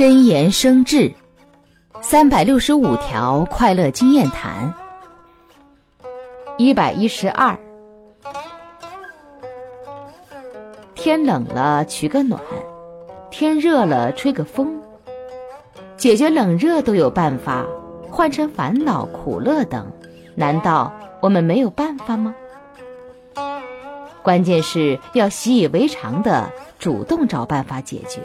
真言生智三百六十五条快乐经验谈一百一十二天冷了取个暖天热了吹个风解决冷热都有办法换成烦恼苦乐等难道我们没有办法吗？关键是要习以为常的主动找办法解决